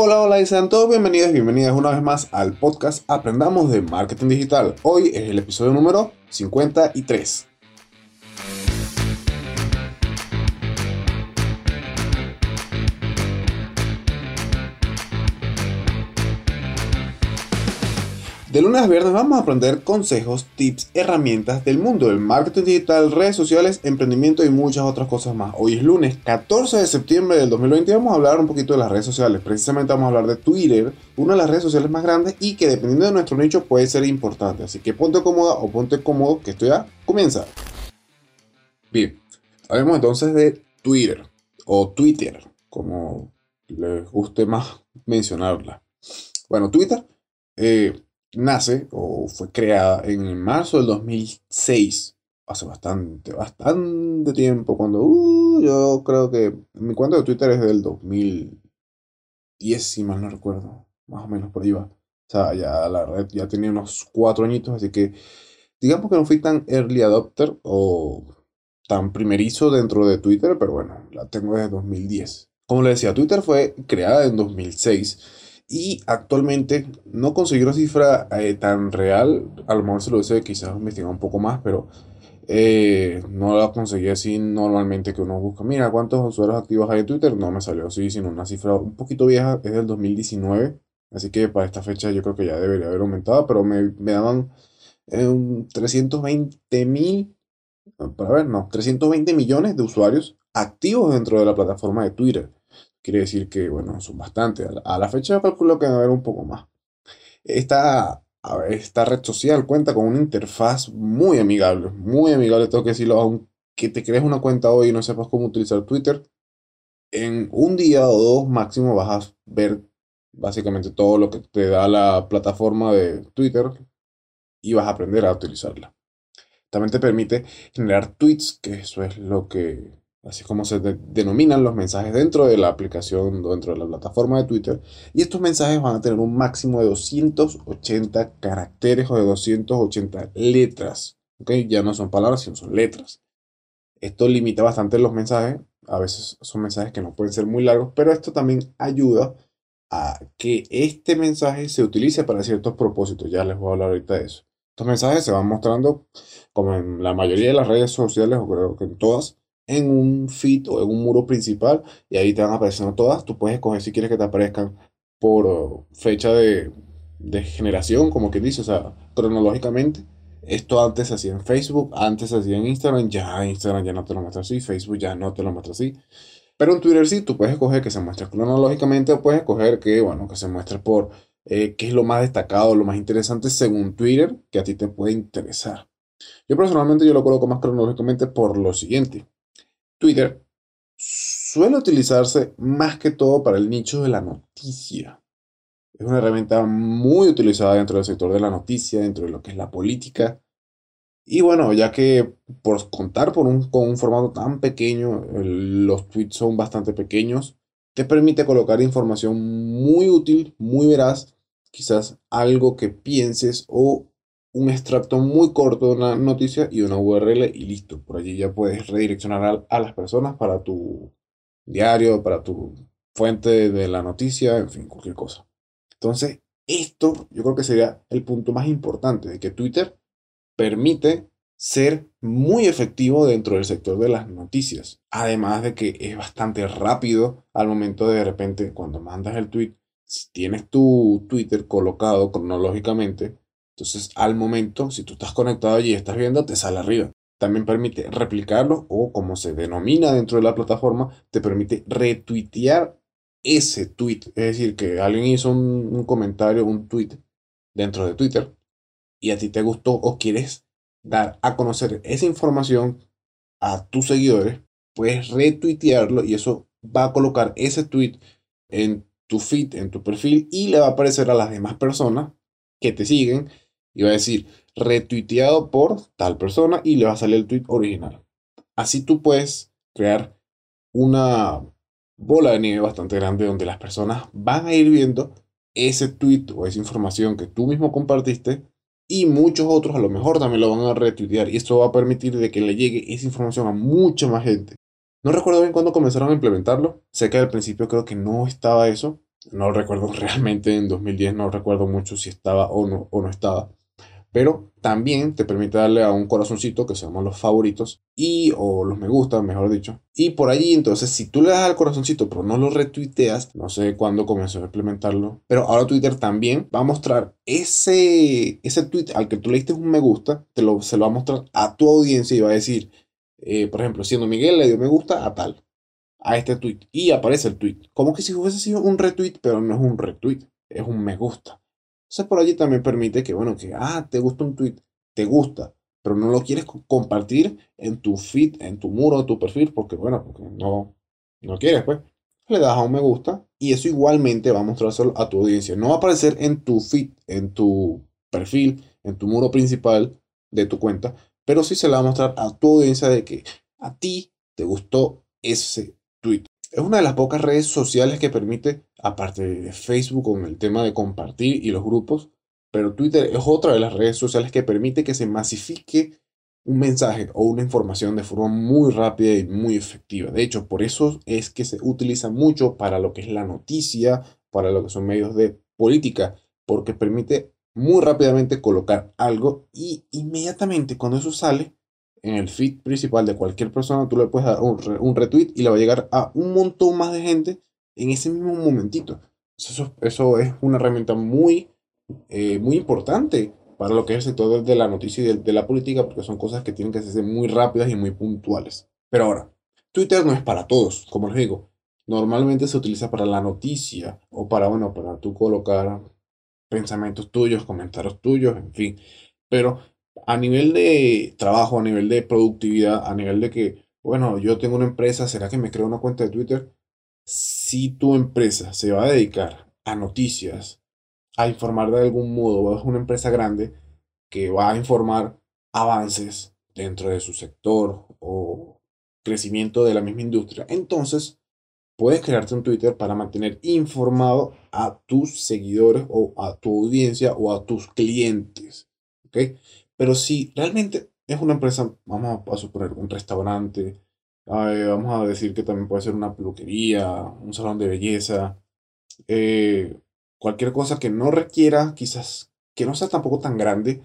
Hola, hola y sean todos bienvenidos y bienvenidas una vez más al podcast Aprendamos de Marketing Digital. Hoy es el episodio número 53. De lunes a viernes vamos a aprender consejos, tips, herramientas del mundo del marketing digital, redes sociales, emprendimiento y muchas otras cosas más. Hoy es lunes 14 de septiembre del 2020 y vamos a hablar un poquito de las redes sociales. Precisamente vamos a hablar de Twitter, una de las redes sociales más grandes y que dependiendo de nuestro nicho puede ser importante. Así que ponte cómoda o ponte cómodo que esto ya comienza. Bien, hablemos entonces de Twitter o Twitter, como les guste más mencionarla. Bueno, Twitter... Eh, nace o fue creada en marzo del 2006. Hace bastante, bastante tiempo. Cuando uh, yo creo que mi cuenta de Twitter es del 2010, si mal no recuerdo. Más o menos por ahí va. O sea, ya la red ya tenía unos cuatro añitos, así que digamos que no fui tan early adopter o tan primerizo dentro de Twitter, pero bueno, la tengo desde 2010. Como le decía, Twitter fue creada en 2006 y actualmente no conseguí una cifra eh, tan real, a lo mejor se lo hice quizás investigar un poco más, pero eh, no la conseguí así normalmente que uno busca. Mira, ¿cuántos usuarios activos hay en Twitter? No me salió así, sino una cifra un poquito vieja, es del 2019. Así que para esta fecha yo creo que ya debería haber aumentado, pero me, me daban 320 eh, mil, para ver, no, 320 millones de usuarios activos dentro de la plataforma de Twitter. Quiere decir que, bueno, son bastantes. A la fecha yo calculo que va a haber un poco más. Esta, esta red social cuenta con una interfaz muy amigable, muy amigable, tengo que decirlo, aunque te crees una cuenta hoy y no sepas cómo utilizar Twitter, en un día o dos máximo vas a ver básicamente todo lo que te da la plataforma de Twitter y vas a aprender a utilizarla. También te permite generar tweets, que eso es lo que así como se denominan los mensajes dentro de la aplicación, dentro de la plataforma de Twitter. Y estos mensajes van a tener un máximo de 280 caracteres o de 280 letras. ¿okay? Ya no son palabras, sino son letras. Esto limita bastante los mensajes. A veces son mensajes que no pueden ser muy largos, pero esto también ayuda a que este mensaje se utilice para ciertos propósitos. Ya les voy a hablar ahorita de eso. Estos mensajes se van mostrando, como en la mayoría de las redes sociales, o creo que en todas, en un feed o en un muro principal y ahí te van apareciendo todas. Tú puedes escoger si quieres que te aparezcan por fecha de, de generación, como que dice, o sea, cronológicamente. Esto antes se hacía en Facebook, antes se hacía en Instagram, ya Instagram ya no te lo muestra así, Facebook ya no te lo muestra así. Pero en Twitter sí, tú puedes escoger que se muestre cronológicamente o puedes escoger que, bueno, que se muestre por eh, qué es lo más destacado, lo más interesante según Twitter que a ti te puede interesar. Yo personalmente yo lo coloco más cronológicamente por lo siguiente. Twitter suele utilizarse más que todo para el nicho de la noticia. Es una herramienta muy utilizada dentro del sector de la noticia, dentro de lo que es la política. Y bueno, ya que por contar por un, con un formato tan pequeño, los tweets son bastante pequeños, te permite colocar información muy útil, muy veraz, quizás algo que pienses o un extracto muy corto de una noticia y una URL y listo. Por allí ya puedes redireccionar a, las personas para tu diario, para tu fuente de la noticia, en fin, cualquier cosa. Entonces, esto yo creo que sería el punto más importante de que Twitter permite ser muy efectivo dentro del sector de las noticias. Además de que es bastante rápido al momento de de repente cuando mandas el tweet, si tienes tu Twitter colocado cronológicamente, entonces, al momento, si tú estás conectado allí y estás viendo, te sale arriba. También permite replicarlo o, como se denomina dentro de la plataforma, te permite retuitear ese tweet. Es decir, que alguien hizo un, un comentario, un tweet dentro de Twitter y a ti te gustó o quieres dar a conocer esa información a tus seguidores, puedes retuitearlo y eso va a colocar ese tweet en tu feed, en tu perfil y le va a aparecer a las demás personas que te siguen y va a decir retuiteado por tal persona y le va a salir el tweet original. Así tú puedes crear una bola de nieve bastante grande donde las personas van a ir viendo ese tweet o esa información que tú mismo compartiste y muchos otros a lo mejor también lo van a retuitear y esto va a permitir de que le llegue esa información a mucha más gente. No recuerdo bien cuándo comenzaron a implementarlo. Sé que al principio creo que no estaba eso. No recuerdo realmente en 2010, no recuerdo mucho si estaba o no, o no estaba. Pero también te permite darle a un corazoncito que se llaman los favoritos y o los me gusta, mejor dicho. Y por allí, entonces, si tú le das al corazoncito pero no lo retuiteas, no sé cuándo comenzó a implementarlo, pero ahora Twitter también va a mostrar ese, ese tweet al que tú le diste un me gusta, te lo, se lo va a mostrar a tu audiencia y va a decir, eh, por ejemplo, siendo Miguel le dio me gusta a tal, a este tweet y aparece el tweet. Como que si hubiese sido un retweet, pero no es un retweet, es un me gusta. Entonces por allí también permite que, bueno, que, ah, te gusta un tweet, te gusta, pero no lo quieres compartir en tu feed, en tu muro, tu perfil, porque, bueno, porque no, no quieres, pues. Le das a un me gusta y eso igualmente va a mostrárselo a tu audiencia. No va a aparecer en tu feed, en tu perfil, en tu muro principal de tu cuenta, pero sí se le va a mostrar a tu audiencia de que a ti te gustó ese. Es una de las pocas redes sociales que permite, aparte de Facebook con el tema de compartir y los grupos, pero Twitter es otra de las redes sociales que permite que se masifique un mensaje o una información de forma muy rápida y muy efectiva. De hecho, por eso es que se utiliza mucho para lo que es la noticia, para lo que son medios de política, porque permite muy rápidamente colocar algo y inmediatamente cuando eso sale, en el feed principal de cualquier persona, tú le puedes dar un, retweet y le va a llegar a un montón más de gente en ese mismo momentito. Eso, eso es una herramienta muy, eh, muy importante para lo que es el sector de la noticia y de, la política, porque son cosas que tienen que ser muy rápidas y muy puntuales. Pero ahora, Twitter no es para todos, como les digo. Normalmente se utiliza para la noticia o para, bueno, para tú colocar pensamientos tuyos, comentarios tuyos, en fin. Pero a nivel de trabajo, a nivel de productividad, a nivel de que, bueno, yo tengo una empresa, ¿será que me creo una cuenta de Twitter? Si tu empresa se va a dedicar a noticias, a informar de algún modo, o es una empresa grande que va a informar avances dentro de su sector o crecimiento de la misma industria, entonces puedes crearte un Twitter para mantener informado a tus seguidores o a tu audiencia o a tus clientes. ¿ok? Pero si realmente es una empresa, vamos a, suponer un restaurante, vamos a decir que también puede ser una peluquería, un salón de belleza, eh, cualquier cosa que no requiera, quizás, que no sea tampoco tan grande,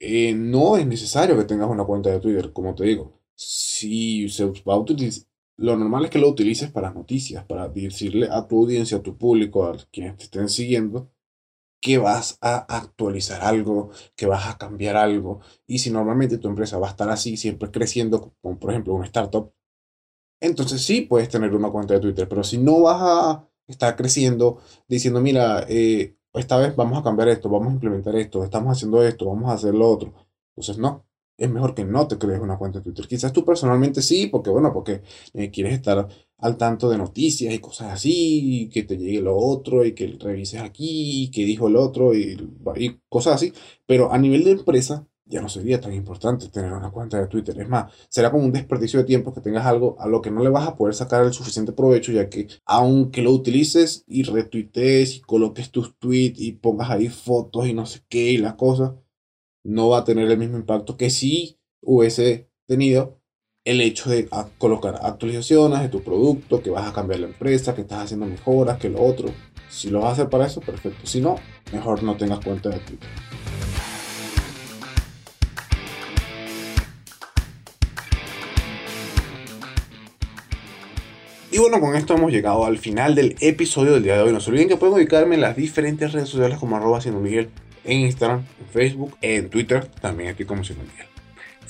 eh, no es necesario que tengas una cuenta de Twitter, como te digo. Si se va a utilizar, lo normal es que lo utilices para noticias, para decirle a tu audiencia, a tu público, a quienes te estén siguiendo, que vas a actualizar algo, que vas a cambiar algo. Y si normalmente tu empresa va a estar así, siempre creciendo, como por ejemplo una startup, entonces sí puedes tener una cuenta de Twitter. Pero si no vas a estar creciendo diciendo, mira, eh, esta vez vamos a cambiar esto, vamos a implementar esto, estamos haciendo esto, vamos a hacer lo otro. Entonces no, es mejor que no te crees una cuenta de Twitter. Quizás tú personalmente sí, porque bueno, porque eh, quieres estar al tanto de noticias y cosas así, y que te llegue lo otro, y que revises aquí, y que dijo el otro, y, y cosas así. Pero a nivel de empresa, ya no sería tan importante tener una cuenta de Twitter. Es más, será como un desperdicio de tiempo que tengas algo a lo que no le vas a poder sacar el suficiente provecho, ya que aunque lo utilices y retuitees y coloques tus tweets y pongas ahí fotos y no sé qué y las cosas, no va a tener el mismo impacto que si hubiese tenido el hecho de colocar actualizaciones de tu producto, que vas a cambiar la empresa, que estás haciendo mejoras, que lo otro. Si lo vas a hacer para eso, perfecto. Si no, mejor no tengas cuenta de Twitter. Y bueno, con esto hemos llegado al final del episodio del día de hoy. No se olviden que pueden ubicarme en las diferentes redes sociales como arroba Miguel en Instagram, en Facebook, en Twitter, también estoy como Miguel.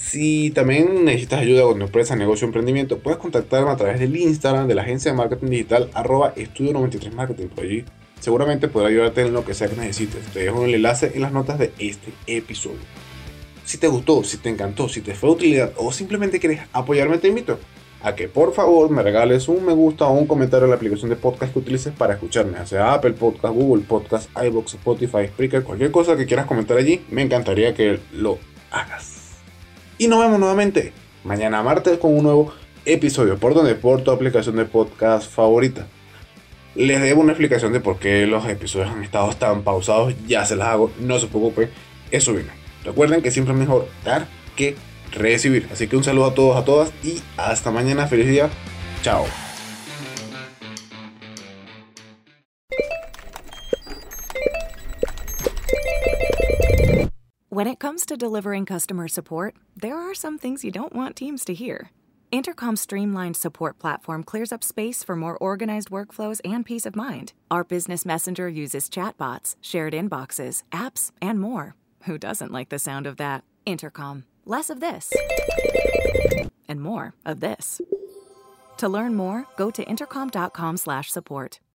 Si también necesitas ayuda con tu empresa, negocio o emprendimiento, puedes contactarme a través del Instagram de la agencia de marketing digital arroba estudio 93 marketing. Por allí seguramente podrá ayudarte en lo que sea que necesites. Te dejo el enlace en las notas de este episodio. Si te gustó, si te encantó, si te fue de utilidad o simplemente quieres apoyarme, te invito a que por favor me regales un me gusta o un comentario en la aplicación de podcast que utilices para escucharme, sea Apple Podcast, Google Podcast, iBox, Spotify, Spreaker, cualquier cosa que quieras comentar allí, me encantaría que lo hagas. Y nos vemos nuevamente mañana martes con un nuevo episodio. ¿Por donde Por tu aplicación de podcast favorita. Les debo una explicación de por qué los episodios han estado tan pausados. Ya se las hago, no se preocupen. Eso viene. Recuerden que siempre es mejor dar que recibir. Así que un saludo a todos, a todas y hasta mañana. Feliz día. Chao. When it comes to delivering customer support, there are some things you don't want teams to hear. Intercom's streamlined support platform clears up space for more organized workflows and peace of mind. Our business messenger uses chatbots, shared inboxes, apps, and more. Who doesn't like the sound of that? Intercom. Less of this and more of this. To learn more, go to intercom.com/support.